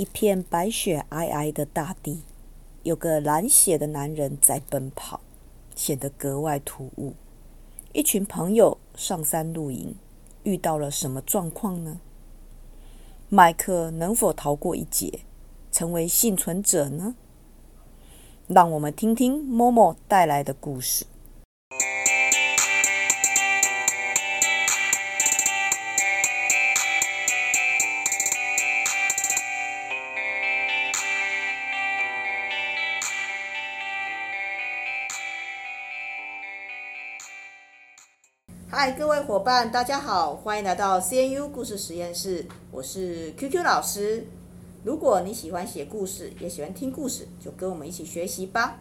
一片白雪皑皑的大地，有个蓝血的男人在奔跑，显得格外突兀。一群朋友上山露营，遇到了什么状况呢？麦克能否逃过一劫，成为幸存者呢？让我们听听 Momo 带来的故事。嗨，各位伙伴，大家好，欢迎来到 CNU 故事实验室。我是 QQ 老师。如果你喜欢写故事，也喜欢听故事，就跟我们一起学习吧。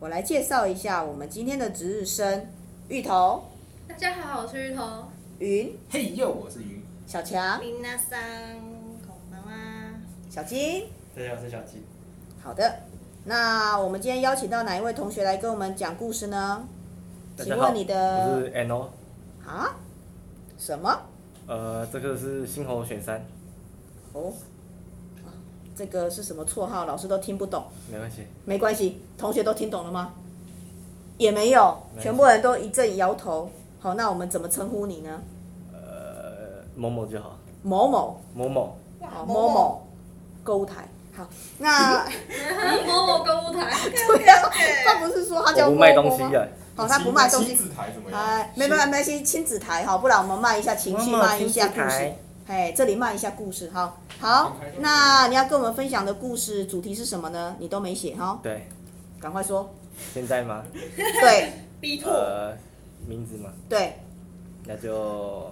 我来介绍一下我们今天的值日生：芋头。大家好，我是芋头。云。嘿呦，我是云。小强。米娜桑，こんばんは。小金。大家好，我是小金。好的，那我们今天邀请到哪一位同学来跟我们讲故事呢？ 请问你的我是 Ano 啊？什么？呃，这个是星猴选三。哦，这个是什么绰号？老师都听不懂。没关系。没关系，同学都听懂了吗？也没有，全部人都一阵摇头。好，那我们怎么称呼你呢？呃，某某就好。某某。某某。好，某某。购物台。好，那。某某购物台。对呀，他不是说他叫某某吗？我不卖东西的。好、哦，他不卖东西。亲子台怎么样？哎，没没没关系，亲子台哈，不然我们卖一下情绪，卖一下故事。哎，这里卖一下故事哈。好，那你要跟我们分享的故事主题是什么呢？你都没写哈。对。赶快说。现在吗？对。逼迫。呃，名字吗？对。那就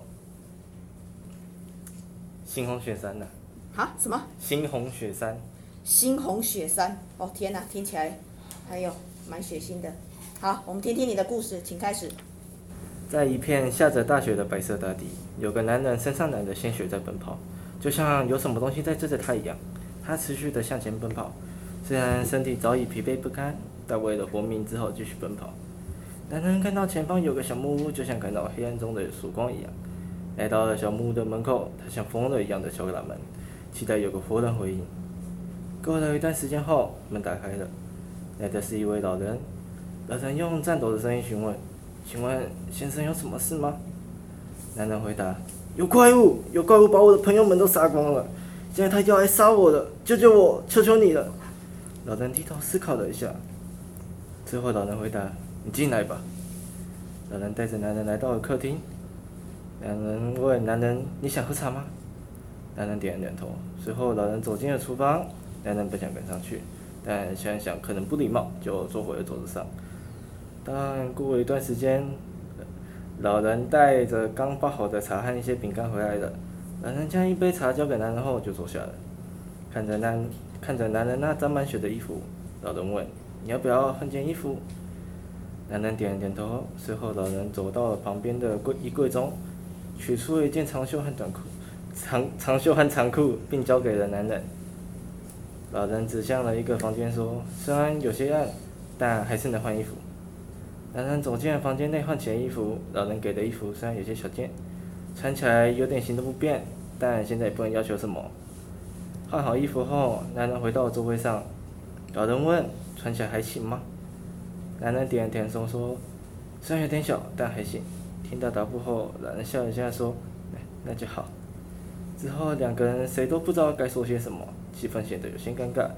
猩红雪山了。啊？什么？猩红雪山。猩红雪山。哦天哪，听起来还有蛮血腥的。好，我们听听你的故事，请开始。在一片下着大雪的白色大地，有个男人身上染着鲜血在奔跑，就像有什么东西在追着他一样。他持续的向前奔跑，虽然身体早已疲惫不堪，但为了活命，只好继续奔跑。男人看到前方有个小木屋，就像看到黑暗中的曙光一样。来到了小木屋的门口，他像疯了一样的敲打门，期待有个活人回应。过了一段时间后，门打开了，来的是一位老人。老人用颤抖的声音询问：“请问先生有什么事吗？”男人回答：“有怪物，有怪物把我的朋友们都杀光了，现在他要来杀我了，救救我，求求你了。”老人低头思考了一下，之后老人回答：“你进来吧。”老人带着男人来到了客厅。两人问男人：“你想喝茶吗？”男人点了点头。随后老人走进了厨房，男人不想跟上去，但想想可能不礼貌，就坐回了桌子上。但过了一段时间，老人带着刚泡好的茶和一些饼干回来了。老人将一杯茶交给男人后就坐下了，看着男看着男人那沾满血的衣服，老人问：“你要不要换件衣服？”男人点了点头。随后，老人走到了旁边的柜衣柜中，取出了一件长袖和短裤，长长袖和长裤，并交给了男人。老人指向了一个房间说：“虽然有些暗，但还是能换衣服。”男人走进了房间内换起了衣服，老人给的衣服虽然有些小件，穿起来有点行动不便，但现在也不能要求什么。换好衣服后，男人回到了座位上，老人问：“穿起来还行吗？”男人点了点头说：“虽然有点小，但还行。”听到答复后，老人笑了一下说：“那就好。”之后两个人谁都不知道该说些什么，气氛显得有些尴尬。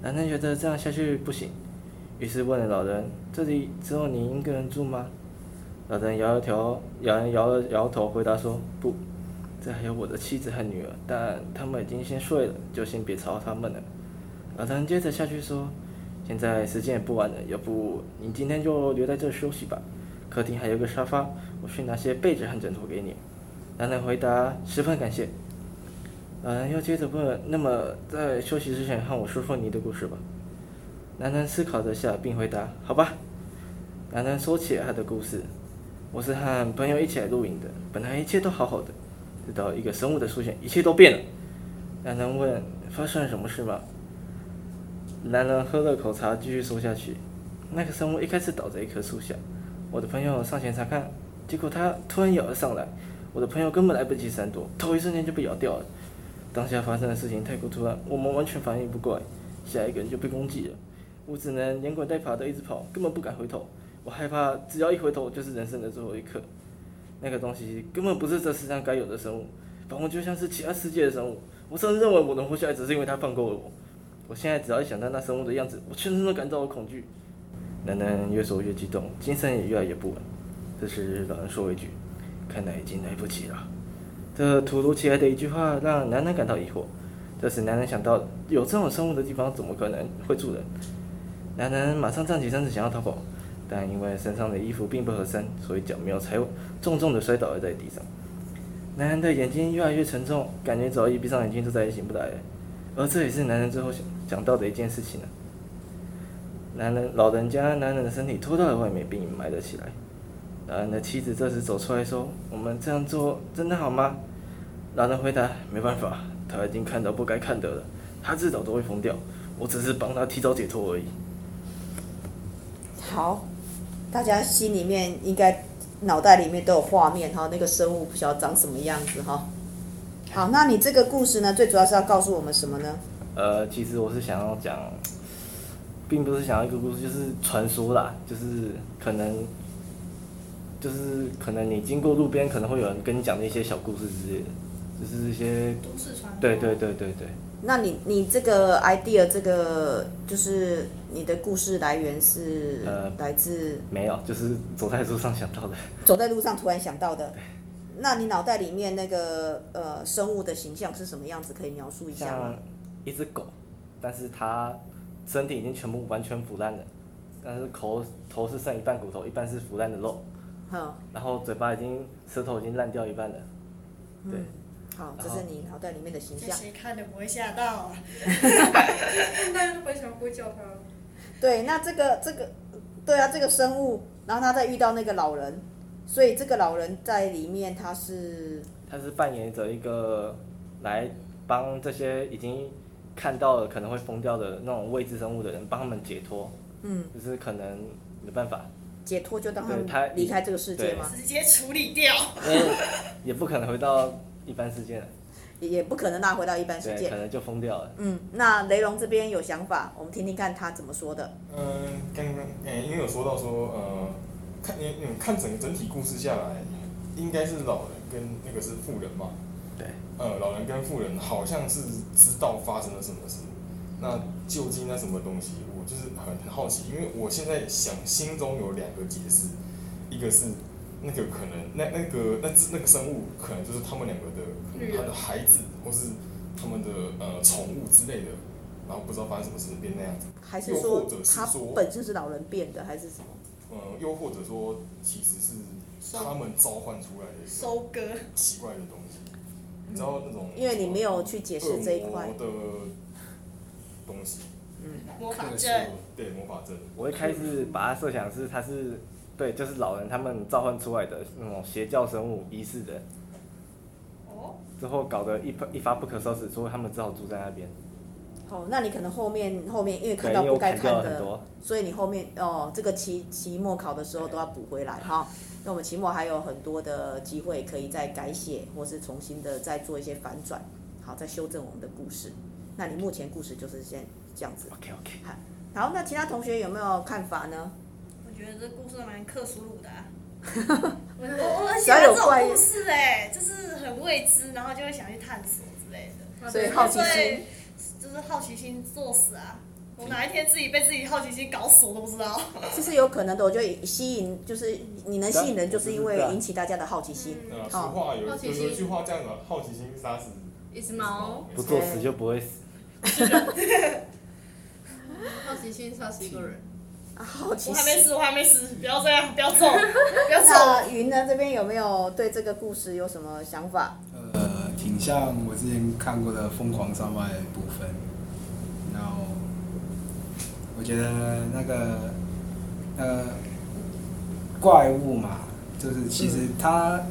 男人觉得这样下去不行。于是问了老人：“这里只有你一个人住吗？”老人摇摇，老人摇了摇头，回答说：“不，这还有我的妻子和女儿，但他们已经先睡了，就先别吵他们了。”老人接着下去说：“现在时间也不晚了，要不你今天就留在这休息吧。客厅还有个沙发，我去拿些被子和枕头给你。”男人回答：“十分感谢。”嗯，要接着问：“那么在休息之前，和我说说你的故事吧。”男人思考着下，并回答：“好吧。”男人说起了他的故事：“我是和朋友一起来露营的，本来一切都好好的，直到一个生物的出现，一切都变了。”男人问：“发生了什么事吗？”男人喝了口茶，继续说下去：“那个生物一开始倒在一棵树下，我的朋友上前查看，结果他突然咬了上来，我的朋友根本来不及闪躲，头一瞬间就被咬掉了。当下发生的事情太过突然，我们完全反应不过来，下一个人就被攻击了。我只能连滚带爬的一直跑，根本不敢回头。我害怕，只要一回头就是人生的最后一刻。那个东西根本不是这世上该有的生物，仿佛就像是其他世界的生物。我甚至认为我能活下来，只是因为它放过了我。我现在只要一想到那生物的样子，我全身都感到了恐惧。楠楠越说越激动，精神也越来越不稳。这时老人说了一句：“看来已经来不及了。”这突如其来的一句话让楠楠感到疑惑。这时楠楠想到，有这种生物的地方，怎么可能会住人？楠楠马上站起身子想要逃跑，但因为身上的衣服并不合身，所以脚没有踩稳，重重的摔倒了在地上。楠楠的眼睛越来越沉重，感觉早已闭上眼睛就再也醒不来了。而这也是楠楠最后想想到的一件事情了。男人老人家男人的身体拖到了外面，并埋了起来。老人的妻子这时走出来说：“我们这样做真的好吗？”老人回答：“没办法，他已经看到不该看的了，他迟早都会疯掉。我只是帮他提早解脱而已。”好，大家心里面应该脑袋里面都有画面哈，那个生物不晓得长什么样子哈。好，那你这个故事呢，最主要是要告诉我们什么呢？呃，其实我是想要讲，并不是想要一个故事，就是传说啦，就是可能，就是可能你经过路边，可能会有人跟你讲的一些小故事之类的，就是一些都市传说。对对对对对。那你你这个 idea 这个就是你的故事来源是呃来自、呃、没有，就是走在路上想到的。走在路上突然想到的。那你脑袋里面那个呃生物的形象是什么样子？可以描述一下吗？像一只狗，但是它身体已经全部完全腐烂了，但是头头是剩一半骨头，一半是腐烂的肉。好。然后嘴巴已经舌头已经烂掉一半了。对。嗯好，这是你脑袋里面的形象。谁看的不会吓到啊？大家都会想会叫他。对，那这个这个，对啊，这个生物，然后他再遇到那个老人，所以这个老人在里面他是。他是扮演着一个来帮这些已经看到了可能会疯掉的那种未知生物的人，帮他们解脱。嗯。就是可能没办法。解脱就当他们离开这个世界吗？直接处理掉。也不可能回到。一般世界了，也不可能拉回到一般世界，可能就疯掉了。嗯，那雷龙这边有想法，我们听听看他怎么说的。嗯，刚刚诶，因为有说到说，呃，看，你你，看整个整体故事下来，应该是老人跟那个是富人嘛。对。呃，老人跟富人好像是知道发生了什么事，那究竟那什么东西，我就是很很好奇，因为我现在想心中有两个解释，一个是。那个可能，那那个那只那个生物，可能就是他们两个的，可能他的孩子，或是他们的呃宠物之类的，然后不知道发生什么事变那样子。还是说他本身是老人变的，还是什么？呃，又或者说其实是他们召唤出来的收割奇怪的东西，你知道那种？因为你没有去解释这一块的东西。嗯，魔法阵。对，魔法阵。我一开始把它设想是它是。对，就是老人他们召唤出来的那种邪教生物仪式的，哦，之后搞得一一发不可收拾，所以他们只好住在那边。哦，那你可能后面后面因为看到不该看的，所以你后面哦，这个期期末考的时候都要补回来哈。那我们期末还有很多的机会可以再改写，或是重新的再做一些反转，好，再修正我们的故事。那你目前故事就是先这样子。OK OK。好，那其他同学有没有看法呢？我觉得这故事蛮克苏鲁的、啊，我我很喜欢这种故事哎、欸，就是很未知，然后就会想去探索之类的，所以好奇心就是好奇心作死啊！我哪一天自己被自己好奇心搞死我都不知道。其实有可能的，我觉得吸引就是你能吸引人，就是因为引起大家的好奇心。嗯，俗话有有一句话这样的，好奇心杀死一只猫，不作死就不会死。好奇心杀死一个人。好奇，我还没死，我还没死，不要这样，不要走，不要走。那云呢？这边有没有对这个故事有什么想法？呃，挺像我之前看过的《疯狂山脉》部分。然后，我觉得那个呃怪物嘛，就是其实它、嗯、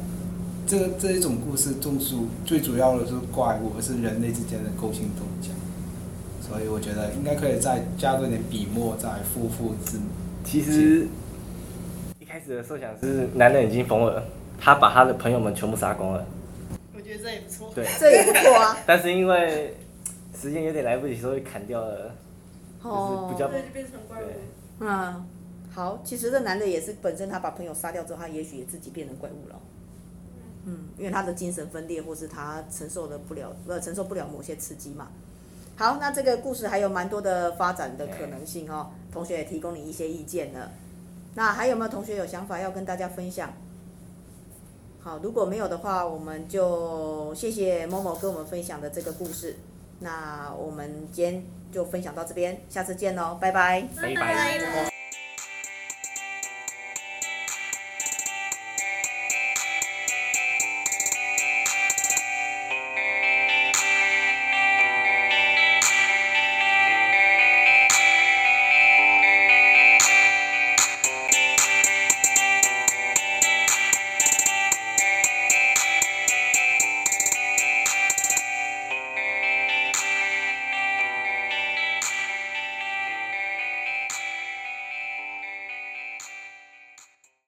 这这一种故事，重主最主要的是怪物，而是人类之间的勾心斗角。所以我觉得应该可以再加多点笔墨，再复复之。其实一开始的设想是男人已经疯了，他把他的朋友们全部杀光了。我觉得这也不错。对，这也不错啊。但是因为时间有点来不及，所以砍掉了，就是比较对，就变成怪物。嗯，好，其实这男的也是本身他把朋友杀掉之后，他也许也自己变成怪物了。嗯，因为他的精神分裂，或是他承受的不了，呃，承受不了某些刺激嘛。好，那这个故事还有蛮多的发展的可能性哦。同学也提供你一些意见了。那还有没有同学有想法要跟大家分享？好，如果没有的话，我们就谢谢某某跟我们分享的这个故事。那我们今天就分享到这边，下次见喽，拜拜。拜拜。